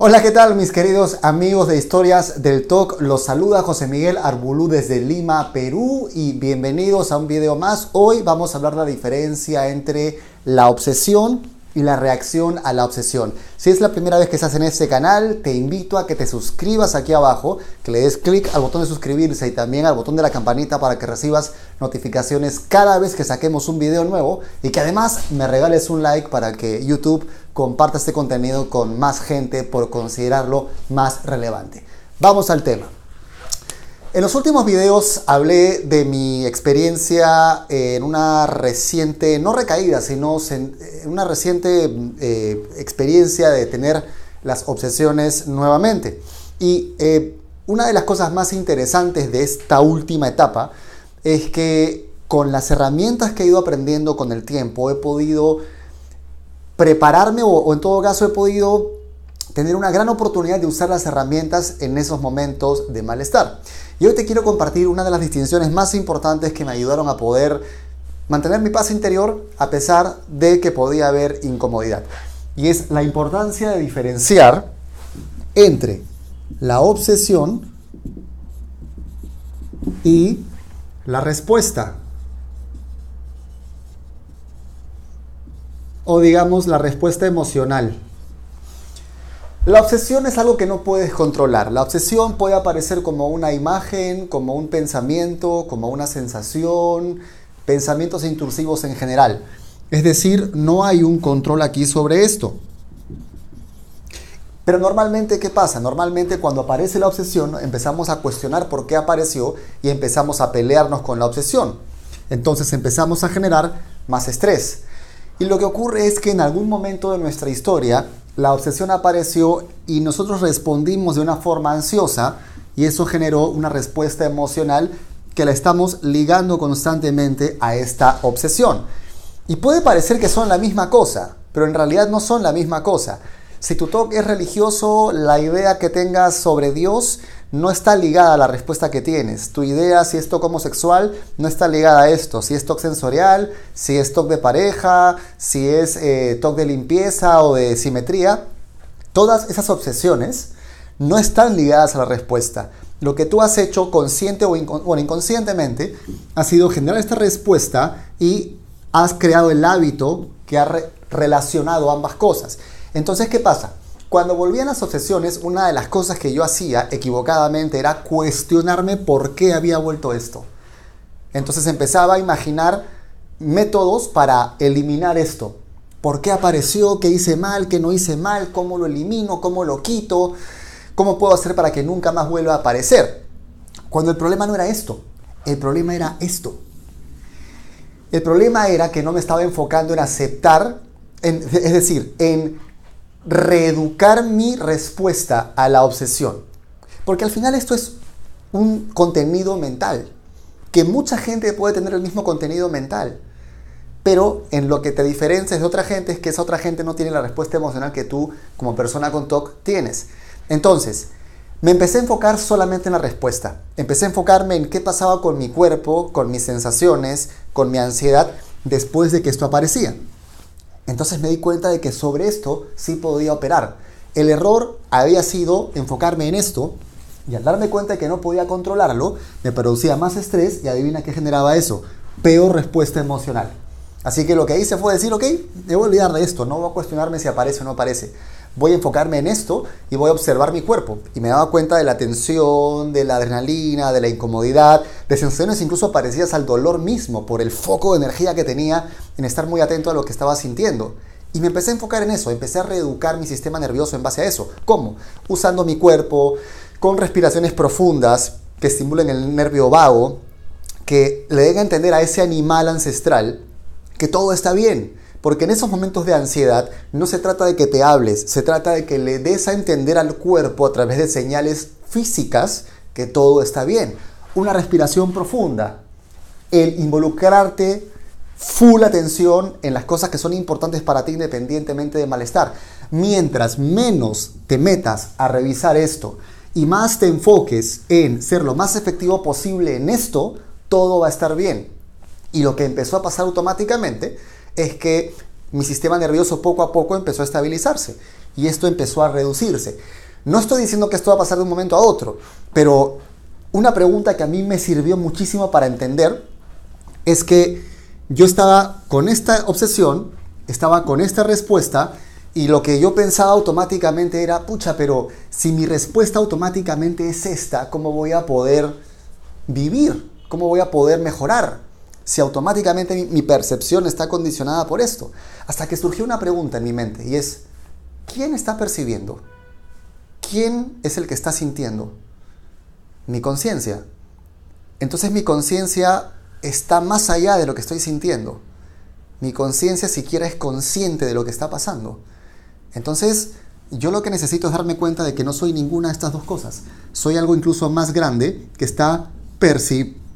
Hola, ¿qué tal mis queridos amigos de Historias del Talk? Los saluda José Miguel Arbulú desde Lima, Perú y bienvenidos a un video más. Hoy vamos a hablar de la diferencia entre la obsesión y la reacción a la obsesión. Si es la primera vez que estás en este canal, te invito a que te suscribas aquí abajo, que le des clic al botón de suscribirse y también al botón de la campanita para que recibas notificaciones cada vez que saquemos un video nuevo y que además me regales un like para que YouTube comparta este contenido con más gente por considerarlo más relevante. Vamos al tema. En los últimos videos hablé de mi experiencia en una reciente, no recaída, sino en una reciente eh, experiencia de tener las obsesiones nuevamente. Y eh, una de las cosas más interesantes de esta última etapa es que con las herramientas que he ido aprendiendo con el tiempo he podido prepararme o en todo caso he podido tener una gran oportunidad de usar las herramientas en esos momentos de malestar. Y hoy te quiero compartir una de las distinciones más importantes que me ayudaron a poder mantener mi paz interior a pesar de que podía haber incomodidad. Y es la importancia de diferenciar entre la obsesión y la respuesta. O digamos la respuesta emocional. La obsesión es algo que no puedes controlar. La obsesión puede aparecer como una imagen, como un pensamiento, como una sensación, pensamientos intrusivos en general. Es decir, no hay un control aquí sobre esto. Pero normalmente, ¿qué pasa? Normalmente cuando aparece la obsesión empezamos a cuestionar por qué apareció y empezamos a pelearnos con la obsesión. Entonces empezamos a generar más estrés. Y lo que ocurre es que en algún momento de nuestra historia la obsesión apareció y nosotros respondimos de una forma ansiosa y eso generó una respuesta emocional que la estamos ligando constantemente a esta obsesión. Y puede parecer que son la misma cosa, pero en realidad no son la misma cosa. Si tu toque es religioso, la idea que tengas sobre Dios no está ligada a la respuesta que tienes. Tu idea, si es toque homosexual, no está ligada a esto. Si es toque sensorial, si es toque de pareja, si es eh, toque de limpieza o de simetría, todas esas obsesiones no están ligadas a la respuesta. Lo que tú has hecho consciente o, inconscientemente ha sido generar esta respuesta y has creado el hábito que ha relacionado ambas cosas. Entonces, ¿qué pasa? Cuando volvían las obsesiones, una de las cosas que yo hacía equivocadamente era cuestionarme por qué había vuelto esto. Entonces empezaba a imaginar métodos para eliminar esto. ¿Por qué apareció? ¿Qué hice mal? ¿Qué no hice mal? ¿Cómo lo elimino? ¿Cómo lo quito? ¿Cómo puedo hacer para que nunca más vuelva a aparecer? Cuando el problema no era esto, el problema era esto. El problema era que no me estaba enfocando en aceptar, es decir, en reeducar mi respuesta a la obsesión. Porque al final esto es un contenido mental, que mucha gente puede tener el mismo contenido mental, pero en lo que te diferencias de otra gente es que esa otra gente no tiene la respuesta emocional que tú como persona con TOC tienes. Entonces, me empecé a enfocar solamente en la respuesta. Empecé a enfocarme en qué pasaba con mi cuerpo, con mis sensaciones, con mi ansiedad después de que esto aparecía. Entonces me di cuenta de que sobre esto sí podía operar. El error había sido enfocarme en esto y al darme cuenta de que no podía controlarlo, me producía más estrés y adivina qué generaba eso. Peor respuesta emocional. Así que lo que hice fue decir, ok, debo olvidar de esto, no voy a cuestionarme si aparece o no aparece voy a enfocarme en esto y voy a observar mi cuerpo. Y me daba cuenta de la tensión, de la adrenalina, de la incomodidad, de sensaciones incluso parecidas al dolor mismo por el foco de energía que tenía en estar muy atento a lo que estaba sintiendo. Y me empecé a enfocar en eso, empecé a reeducar mi sistema nervioso en base a eso. ¿Cómo? Usando mi cuerpo, con respiraciones profundas que estimulen el nervio vago, que le den a entender a ese animal ancestral que todo está bien, porque en esos momentos de ansiedad no se trata de que te hables, se trata de que le des a entender al cuerpo a través de señales físicas que todo está bien. Una respiración profunda, el involucrarte full atención en las cosas que son importantes para ti independientemente de malestar. Mientras menos te metas a revisar esto y más te enfoques en ser lo más efectivo posible en esto, todo va a estar bien. Y lo que empezó a pasar automáticamente es que mi sistema nervioso poco a poco empezó a estabilizarse. y esto empezó a reducirse. No estoy diciendo que esto va a pasar de un momento a otro, pero una pregunta que a mí me sirvió muchísimo para entender es que yo estaba con esta obsesión, estaba con esta respuesta y lo que yo pensaba automáticamente era, pucha, pero si mi respuesta automáticamente es esta, ¿cómo voy a poder vivir? ¿Cómo voy a poder mejorar? Si automáticamente mi, percepción está condicionada por esto. Hasta que surgió una pregunta en mi mente y es, ¿quién está percibiendo? ¿Quién es el que está sintiendo? Mi conciencia. Entonces mi conciencia está más allá de lo que estoy sintiendo. Mi conciencia siquiera es consciente de lo que está pasando. Entonces, yo lo que necesito es darme cuenta de que no soy ninguna de estas dos cosas. Soy algo incluso más grande que está percibiendo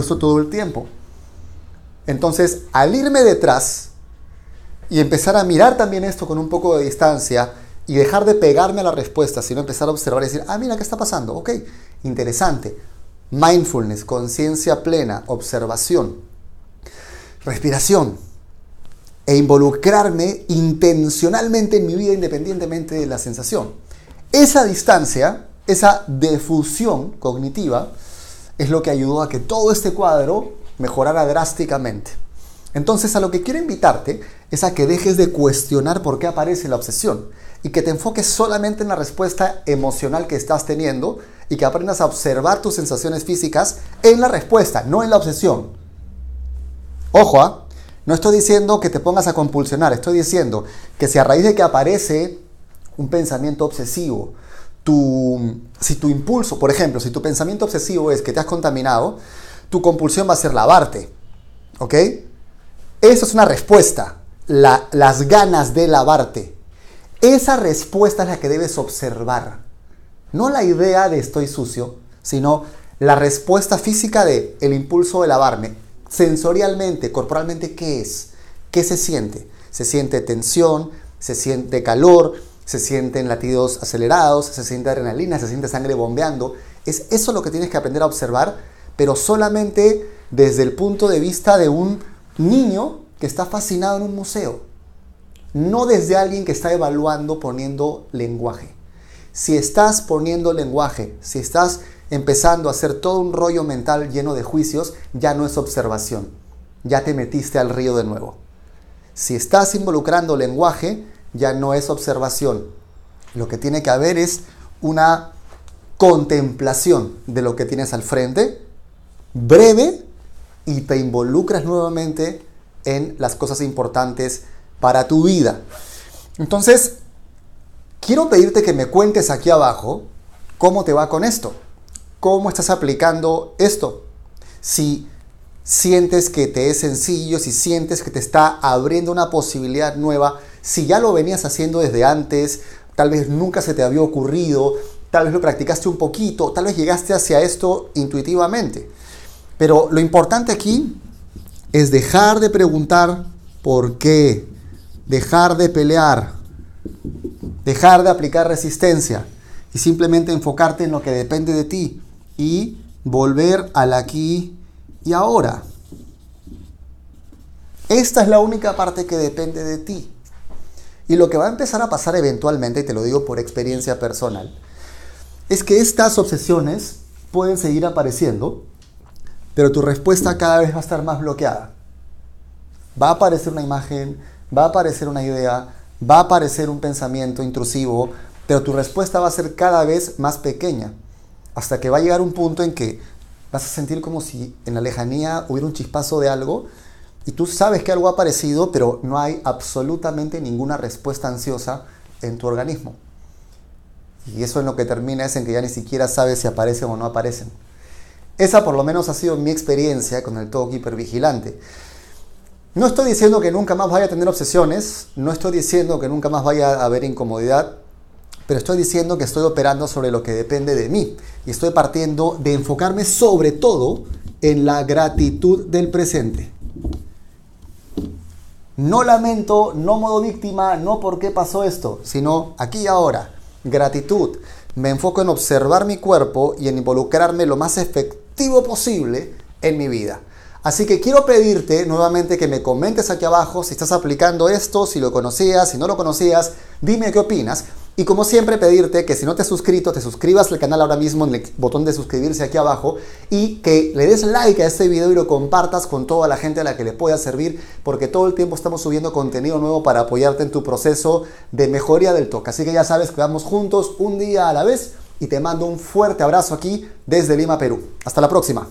esto todo el tiempo. Entonces, al irme detrás y empezar a mirar también esto con un poco de distancia y dejar de pegarme a la respuesta, sino empezar a observar y decir, ah, mira, ¿qué está pasando? Ok, interesante. Mindfulness, conciencia plena, observación, respiración e involucrarme intencionalmente en mi vida independientemente de la sensación. Esa distancia, esa defusión cognitiva, es lo que ayudó a que todo este cuadro mejorara drásticamente. Entonces a lo que quiero invitarte es a que dejes de cuestionar por qué aparece la obsesión y que te enfoques solamente en la respuesta emocional que estás teniendo y que aprendas a observar tus sensaciones físicas en la respuesta, no en la obsesión. Ojo, ¿ah? no estoy diciendo que te pongas a compulsionar, estoy diciendo que si a raíz de que aparece un pensamiento obsesivo, tu, si tu impulso, por ejemplo, si tu pensamiento obsesivo es que te has contaminado, tu compulsión va a ser lavarte. ¿Ok? Eso es una respuesta, las ganas de lavarte. Esa respuesta es la que debes observar. No la idea de estoy sucio, sino la respuesta física de el impulso de lavarme. Sensorialmente, corporalmente, ¿qué es? ¿Qué se siente? Se siente tensión, se siente calor, se sienten latidos acelerados, se siente adrenalina, se siente sangre bombeando. Es eso lo que tienes que aprender a observar, pero solamente desde el punto de vista de un niño que está fascinado en un museo no desde alguien que está evaluando poniendo lenguaje. Si estás poniendo lenguaje, si estás empezando a hacer todo un rollo mental lleno de juicios, ya no es observación, ya te metiste al río de nuevo. Si estás involucrando lenguaje, ya no es observación. Lo que tiene que haber es una contemplación de lo que tienes al frente, breve, y te involucras nuevamente en las cosas importantes para tu vida. Entonces, quiero pedirte que me cuentes aquí abajo cómo te va con esto, cómo estás aplicando esto. Si sientes que te es sencillo, si sientes que te está abriendo una posibilidad nueva, si ya lo venías haciendo desde antes, tal vez nunca se te había ocurrido, tal vez lo practicaste un poquito, tal vez llegaste hacia esto intuitivamente. Pero lo importante aquí es dejar de preguntar por qué, dejar de pelear, dejar de aplicar resistencia y simplemente enfocarte en lo que depende de ti y volver al aquí y ahora. Esta es la única parte que depende de ti. Y lo que va a empezar a pasar eventualmente, y te lo digo por experiencia personal, es que estas obsesiones pueden seguir apareciendo, pero tu respuesta cada vez va a estar más bloqueada. Va a aparecer una imagen, va a aparecer una idea, va a aparecer un pensamiento intrusivo, pero tu respuesta va a ser cada vez más pequeña, hasta que va a llegar un punto en que vas a sentir como si en la lejanía hubiera un chispazo de algo y tú sabes que algo ha aparecido, pero no hay absolutamente ninguna respuesta ansiosa en tu organismo. Y eso en lo que termina es en que ya ni siquiera sabes si aparecen o no aparecen. Esa por lo menos ha sido mi experiencia con el TOC hipervigilante. No estoy diciendo que nunca más vaya a tener obsesiones, no estoy diciendo que nunca más vaya a haber incomodidad, pero estoy diciendo que estoy operando sobre lo que depende de mí y estoy partiendo de enfocarme sobre todo en la gratitud del presente. No lamento, no modo víctima, no por qué pasó esto, sino aquí y ahora. Gratitud. Me enfoco en observar mi cuerpo y en involucrarme lo más efectivo posible en mi vida. Así que quiero pedirte nuevamente que me comentes aquí abajo si estás aplicando esto, si lo conocías, si no lo conocías, dime qué opinas. Y como siempre pedirte que si no te has suscrito, te suscribas al canal ahora mismo en el botón de suscribirse aquí abajo y que le des like a este video y lo compartas con toda la gente a la que le pueda servir porque todo el tiempo estamos subiendo contenido nuevo para apoyarte en tu proceso de mejoría del toque. Así que ya sabes que vamos juntos un día a la vez y te mando un fuerte abrazo aquí desde Lima, Perú. Hasta la próxima.